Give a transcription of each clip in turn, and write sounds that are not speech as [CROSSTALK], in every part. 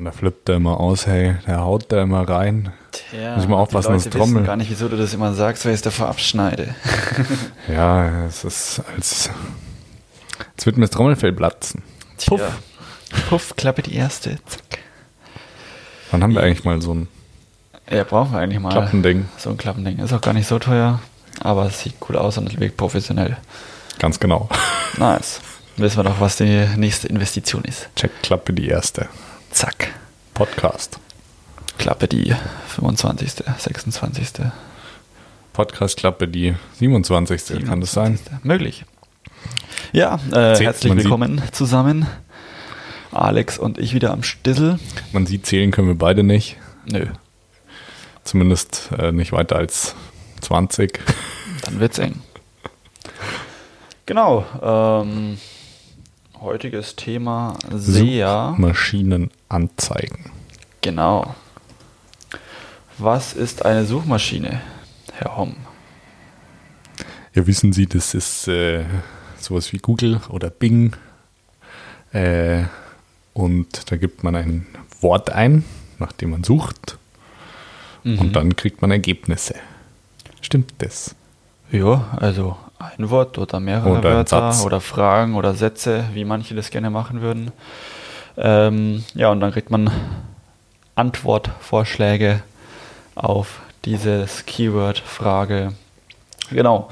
Und da flippt er immer aus, hey, der haut da immer rein. Tja, Muss ich mal aufpassen, Leute Trommel- wissen gar nicht, wieso du das immer sagst, weil ich es davor abschneide. [LAUGHS] Ja, es ist als, als würde mir das Trommelfell platzen. Puff. Puff, Klappe die erste. Zack. Wann haben wir eigentlich mal so ein Ja, brauchen wir eigentlich mal Klappending? so ein Klappending. Ist auch gar nicht so teuer, aber es sieht cool aus und wirkt professionell. Ganz genau. Nice. Wissen wir doch, was die nächste Investition ist. Check Klappe die erste. Zack. Podcast. Klappe die 25., 26. Podcast Klappe die 27. Kann das sein? 27.. Möglich. Ja, äh, Zählt, herzlich man sieht- willkommen zusammen. Alex und ich wieder am Stissel. Man sieht, zählen können wir beide nicht. Nö, Zumindest äh, nicht weiter als 20. dann wird's eng. Genau. Ähm, heutiges Thema SEA. Maschinen anzeigen. Genau. Was ist eine Suchmaschine, Herr Homm? Ja, wissen Sie, das ist äh, sowas wie Google oder Bing. Äh, und da gibt man ein Wort ein, nach dem man sucht. Mhm. Und dann kriegt man Ergebnisse. Stimmt das? Ja, also ein Wort oder mehrere Oder Wörter oder Fragen oder Sätze, wie manche das gerne machen würden. Ähm, ja, und dann kriegt man Antwortvorschläge auf dieses Keyword, Frage. Genau.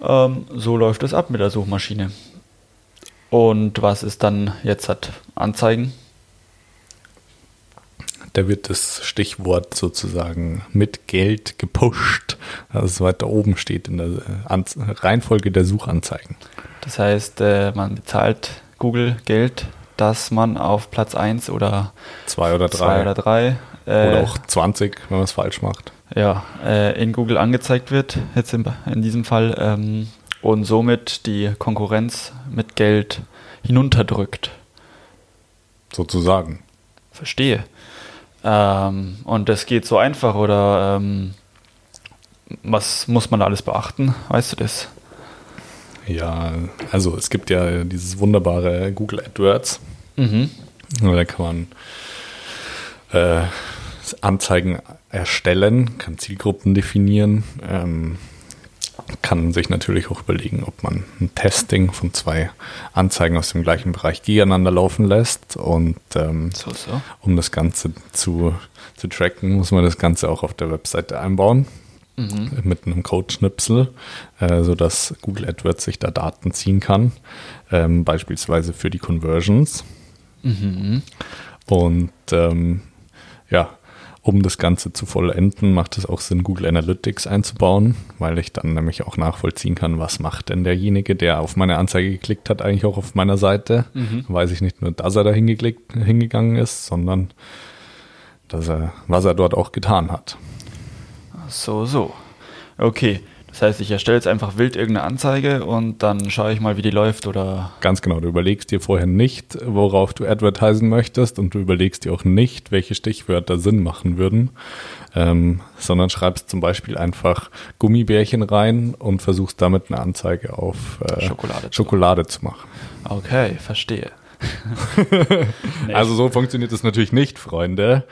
Ähm, so läuft es ab mit der Suchmaschine. Und was ist dann jetzt hat Anzeigen? Da wird das Stichwort sozusagen mit Geld gepusht, also es weiter oben steht in der äh, Reihenfolge der Suchanzeigen. Das heißt, äh, man bezahlt Google Geld, dass man auf Platz 1 oder Zwei oder drei. zwei oder drei äh, Oder auch 20, wenn man es falsch macht. ja, äh, in Google angezeigt wird, jetzt in, in diesem Fall, ähm, und somit die Konkurrenz mit Geld hinunterdrückt. Sozusagen. Verstehe. Ähm, und das geht so einfach oder ähm, was muss man da alles beachten? Weißt du das? Ja, also es gibt ja dieses wunderbare Google AdWords. Mhm. Da kann man äh, Anzeigen erstellen, kann Zielgruppen definieren, ähm, kann sich natürlich auch überlegen, ob man ein Testing von zwei Anzeigen aus dem gleichen Bereich gegeneinander laufen lässt. Und ähm, So, so. um das Ganze zu, zu tracken, muss man das Ganze auch auf der Webseite einbauen. Mhm. Mit einem Code-Schnipsel, äh, sodass Google AdWords sich da Daten ziehen kann, ähm, beispielsweise für die Conversions. Mhm. Und ähm, ja, um das Ganze zu vollenden, macht es auch Sinn, Google Analytics einzubauen, weil ich dann nämlich auch nachvollziehen kann, was macht denn derjenige, der auf meine Anzeige geklickt hat, eigentlich auch auf meiner Seite. Mhm. Weiß ich nicht nur, dass er da hingegangen ist, sondern dass er, was er dort auch getan hat. So, so. Okay. Das heißt, ich erstelle jetzt einfach wild irgendeine Anzeige und dann schaue ich mal, wie die läuft oder. Ganz genau, du überlegst dir vorher nicht, worauf du advertisen möchtest und du überlegst dir auch nicht, welche Stichwörter Sinn machen würden, ähm, sondern schreibst zum Beispiel einfach Gummibärchen rein und versuchst damit eine Anzeige auf äh, Schokolade zu Schokolade zu machen. Okay, verstehe. Nee, [LAUGHS] Also so funktioniert es natürlich nicht, Freunde.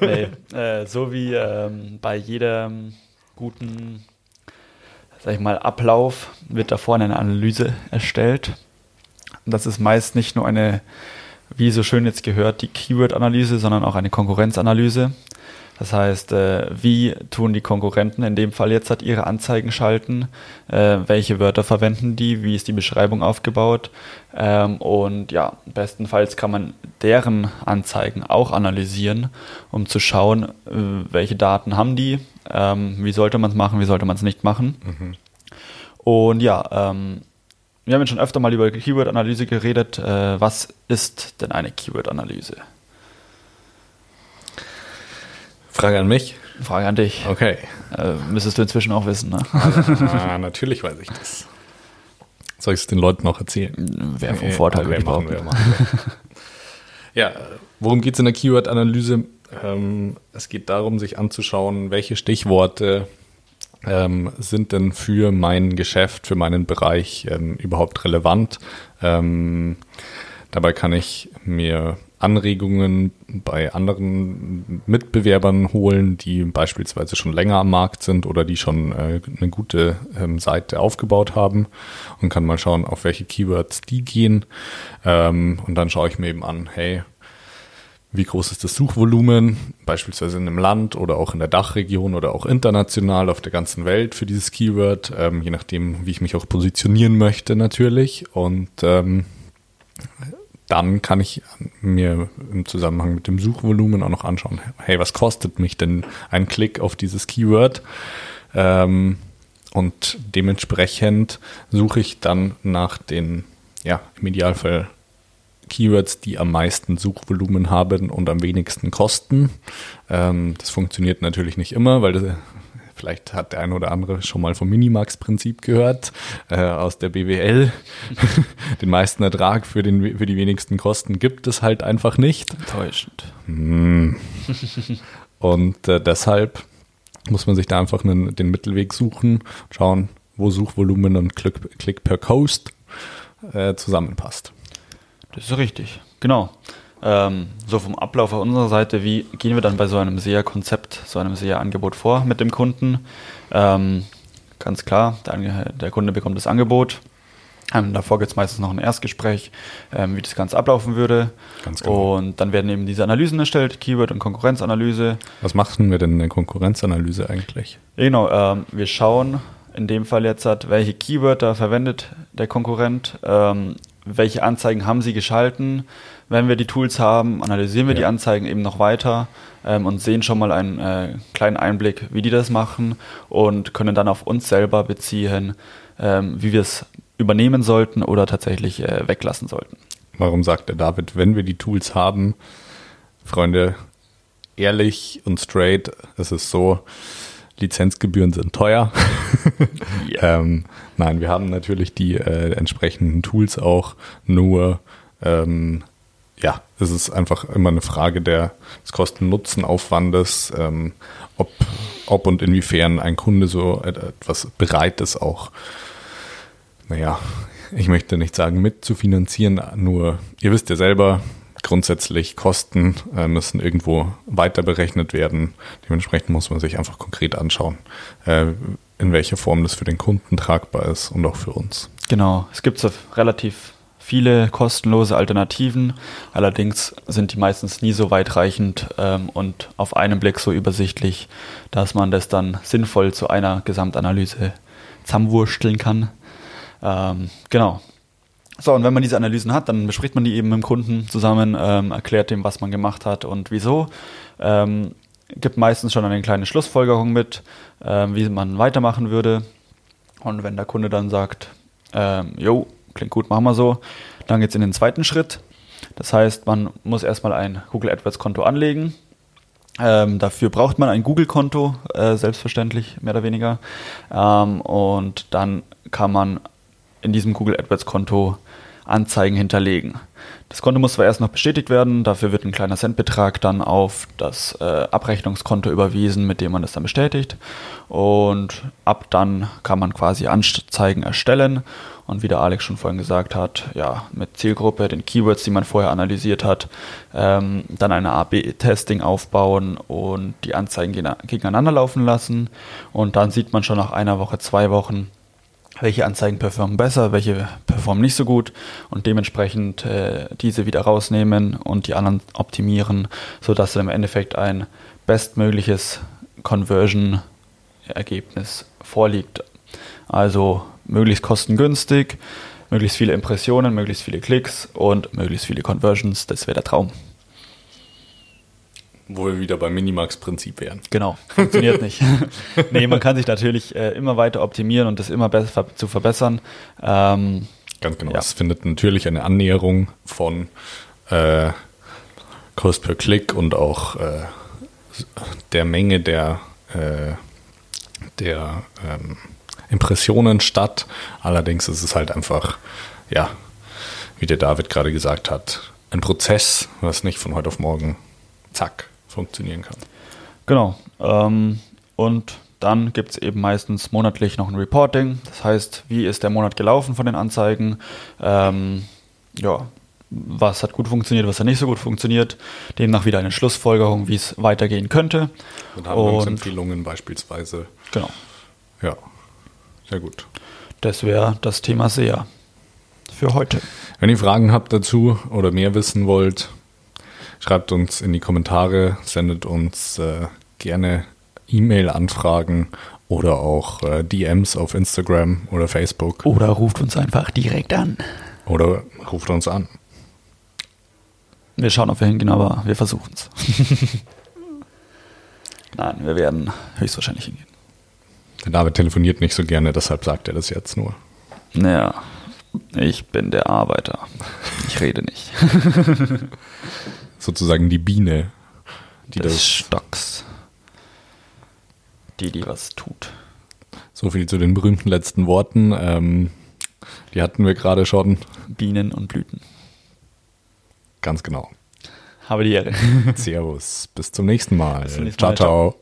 nee, äh, so wie ähm, bei jedem guten, sag ich mal, Ablauf wird da vorne eine Analyse erstellt. Das ist meist nicht nur eine, wie so schön jetzt gehört, die Keyword-Analyse, sondern auch eine Konkurrenzanalyse. Das heißt, äh, wie tun die Konkurrenten in dem Fall jetzt hat ihre Anzeigen schalten, äh, welche Wörter verwenden die, wie ist die Beschreibung aufgebaut ähm, und ja, bestenfalls kann man deren Anzeigen auch analysieren, um zu schauen, äh, welche Daten haben die, ähm, wie sollte man es machen, wie sollte man es nicht machen. Und ja, ähm, wir haben jetzt schon öfter mal über Keyword-Analyse geredet. Äh, was ist denn eine Keyword-Analyse? Frage an mich. Frage an dich. Okay. Äh, müsstest du inzwischen auch wissen, ne? ah, natürlich weiß ich das. Soll ich es den Leuten noch erzählen? Wäre vom Äh, Vorteil, okay, würde ich machen ja, worum geht es in der Keyword-Analyse? Ähm, es geht darum, sich anzuschauen, welche Stichworte ähm, sind denn für mein Geschäft, für meinen Bereich ähm, überhaupt relevant. Ähm, Dabei kann ich mir Anregungen bei anderen Mitbewerbern holen, die beispielsweise schon länger am Markt sind oder die schon äh, eine gute ähm, Seite aufgebaut haben und kann mal schauen, auf welche Keywords die gehen. Ähm, und dann schaue ich mir eben an, hey, wie groß ist das Suchvolumen, beispielsweise in einem Land oder auch in der Dachregion oder auch international auf der ganzen Welt für dieses Keyword, ähm, je nachdem, wie ich mich auch positionieren möchte natürlich. Und ähm, dann kann ich mir im Zusammenhang mit dem Suchvolumen auch noch anschauen, hey, was kostet mich denn ein Klick auf dieses Keyword? Ähm, und dementsprechend suche ich dann nach den, ja, im Idealfall Keywords, die am meisten Suchvolumen haben und am wenigsten kosten. Ähm, das funktioniert natürlich nicht immer, weil das, Vielleicht hat der eine oder andere schon mal vom Minimax-Prinzip gehört, äh, aus der BWL. [LAUGHS] den meisten Ertrag für, den, für die wenigsten Kosten gibt es halt einfach nicht. Enttäuschend. Hm. Und äh, deshalb muss man sich da einfach einen, den Mittelweg suchen, schauen, wo Suchvolumen und Klick, Klick per Coast äh, zusammenpasst. Das ist richtig, genau. Ähm, so vom Ablauf auf unserer Seite, wie gehen wir dann bei so einem SEA-Konzept, so einem SEA-Angebot vor mit dem Kunden? Ähm, ganz klar, der, der, Kunde bekommt das Angebot. Ähm, davor gibt es meistens noch ein Erstgespräch, ähm, wie das Ganze ablaufen würde. Ganz genau. Und dann werden eben diese Analysen erstellt, Keyword- und Konkurrenzanalyse. Was machen wir denn in der Konkurrenzanalyse eigentlich? Genau, ähm, wir schauen in dem Fall jetzt, hat, welche Keywörter verwendet der Konkurrent, ähm, welche Anzeigen haben sie geschalten, wenn wir die Tools haben, analysieren wir ja. die Anzeigen eben noch weiter ähm, und sehen schon mal einen äh, kleinen Einblick, wie die das machen und können dann auf uns selber beziehen, ähm, wie wir es übernehmen sollten oder tatsächlich äh, weglassen sollten. Warum sagt der David, wenn wir die Tools haben, Freunde, ehrlich und straight, es ist so, Lizenzgebühren sind teuer. [LAUGHS] ja. ähm, nein, wir haben natürlich die äh, entsprechenden Tools auch, nur ähm, ja, es ist einfach immer eine Frage der, des Kosten-Nutzen-Aufwandes, ähm, ob, ob und inwiefern ein Kunde so etwas bereit ist, auch, naja, ich möchte nicht sagen mitzufinanzieren, nur ihr wisst ja selber, grundsätzlich Kosten äh, müssen irgendwo weiter berechnet werden. Dementsprechend muss man sich einfach konkret anschauen, äh, in welcher Form das für den Kunden tragbar ist und auch für uns. Genau, es gibt so relativ viele kostenlose Alternativen. Allerdings sind die meistens nie so weitreichend ähm, und auf einen Blick so übersichtlich, dass man das dann sinnvoll zu einer Gesamtanalyse zusammenwursteln kann. Ähm, genau. So, und wenn man diese Analysen hat, dann bespricht man die eben mit dem Kunden zusammen, ähm, erklärt dem, was man gemacht hat und wieso. Ähm, gibt meistens schon eine kleine Schlussfolgerung mit, ähm, wie man weitermachen würde. Und wenn der Kunde dann sagt, ähm, jo, klingt gut, machen wir so. Dann geht es in den zweiten Schritt. Das heißt, man muss erstmal ein Google AdWords-Konto anlegen. Ähm, dafür braucht man ein Google-Konto, äh, selbstverständlich, mehr oder weniger. Ähm, und dann kann man in diesem Google AdWords-Konto Anzeigen hinterlegen. Das Konto muss zwar erst noch bestätigt werden, dafür wird ein kleiner Centbetrag dann auf das äh, Abrechnungskonto überwiesen, mit dem man das dann bestätigt. Und ab dann kann man quasi Anzeigen erstellen. Und wie der Alex schon vorhin gesagt hat, ja, mit Zielgruppe, den Keywords, die man vorher analysiert hat, ähm, dann eine A-B-Testing aufbauen und die Anzeigen gegeneinander laufen lassen. Und dann sieht man schon nach einer Woche, zwei Wochen, welche Anzeigen performen besser, welche performen nicht so gut und dementsprechend äh, diese wieder rausnehmen und die anderen optimieren, sodass im Endeffekt ein bestmögliches Conversion-Ergebnis vorliegt. Also möglichst kostengünstig, möglichst viele Impressionen, möglichst viele Klicks und möglichst viele Conversions, das wäre der Traum. Wo wir wieder beim Minimax-Prinzip wären. Genau, funktioniert nicht. [LAUGHS] nee, man kann sich natürlich äh, immer weiter optimieren und das immer besser zu verbessern. Ähm, Ganz genau. Ja. Es findet natürlich eine Annäherung von äh, Cost per Klick und auch äh, der Menge der, äh, der ähm, Impressionen statt. Allerdings ist es halt einfach, ja, wie der David gerade gesagt hat, ein Prozess, was nicht von heute auf morgen zack funktionieren kann. Genau. Ähm, und dann gibt es eben meistens monatlich noch ein Reporting. Das heißt, wie ist der Monat gelaufen von den Anzeigen? Ähm, ja, was hat gut funktioniert, was hat nicht so gut funktioniert. Demnach wieder eine Schlussfolgerung, wie es weitergehen könnte. Und Handlungsempfehlungen beispielsweise. Genau. Ja, sehr gut. Das wäre das Thema SEA für heute. Wenn ihr Fragen habt dazu oder mehr wissen wollt, schreibt uns in die Kommentare, sendet uns äh, gerne E-Mail-Anfragen oder auch äh, DMs auf Instagram oder Facebook. Oder ruft uns einfach direkt an. Oder ruft uns an. Wir schauen, ob wir hingehen, aber wir versuchen es. [LAUGHS] Nein, wir werden höchstwahrscheinlich hingehen. Der David telefoniert nicht so gerne, deshalb sagt er das jetzt nur. Naja, ich bin der Arbeiter. Ich rede nicht. [LAUGHS] [LAUGHS] Sozusagen die Biene, die Des das. Stocks. Die, die was tut. So viel zu den berühmten letzten Worten. Ähm, die hatten wir gerade schon. Bienen und Blüten. Ganz genau. Habe die Ehre. Servus. Bis zum nächsten Mal. Zum nächsten ciao, Mal. ciao.